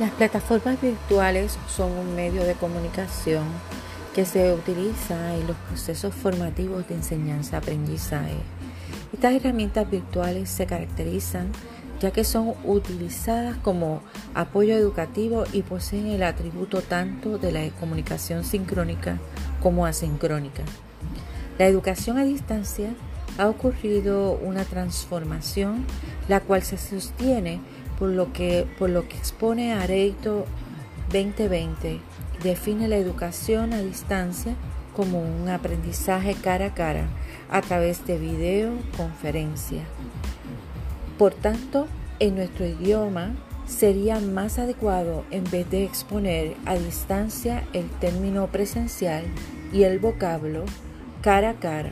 Las plataformas virtuales son un medio de comunicación que se utiliza en los procesos formativos de enseñanza-aprendizaje. Estas herramientas virtuales se caracterizan ya que son utilizadas como apoyo educativo y poseen el atributo tanto de la comunicación sincrónica como asincrónica. La educación a distancia ha ocurrido una transformación la cual se sostiene por lo que, por lo que expone Areito 2020, define la educación a distancia como un aprendizaje cara a cara a través de videoconferencia. Por tanto, en nuestro idioma sería más adecuado en vez de exponer a distancia el término presencial y el vocablo cara a cara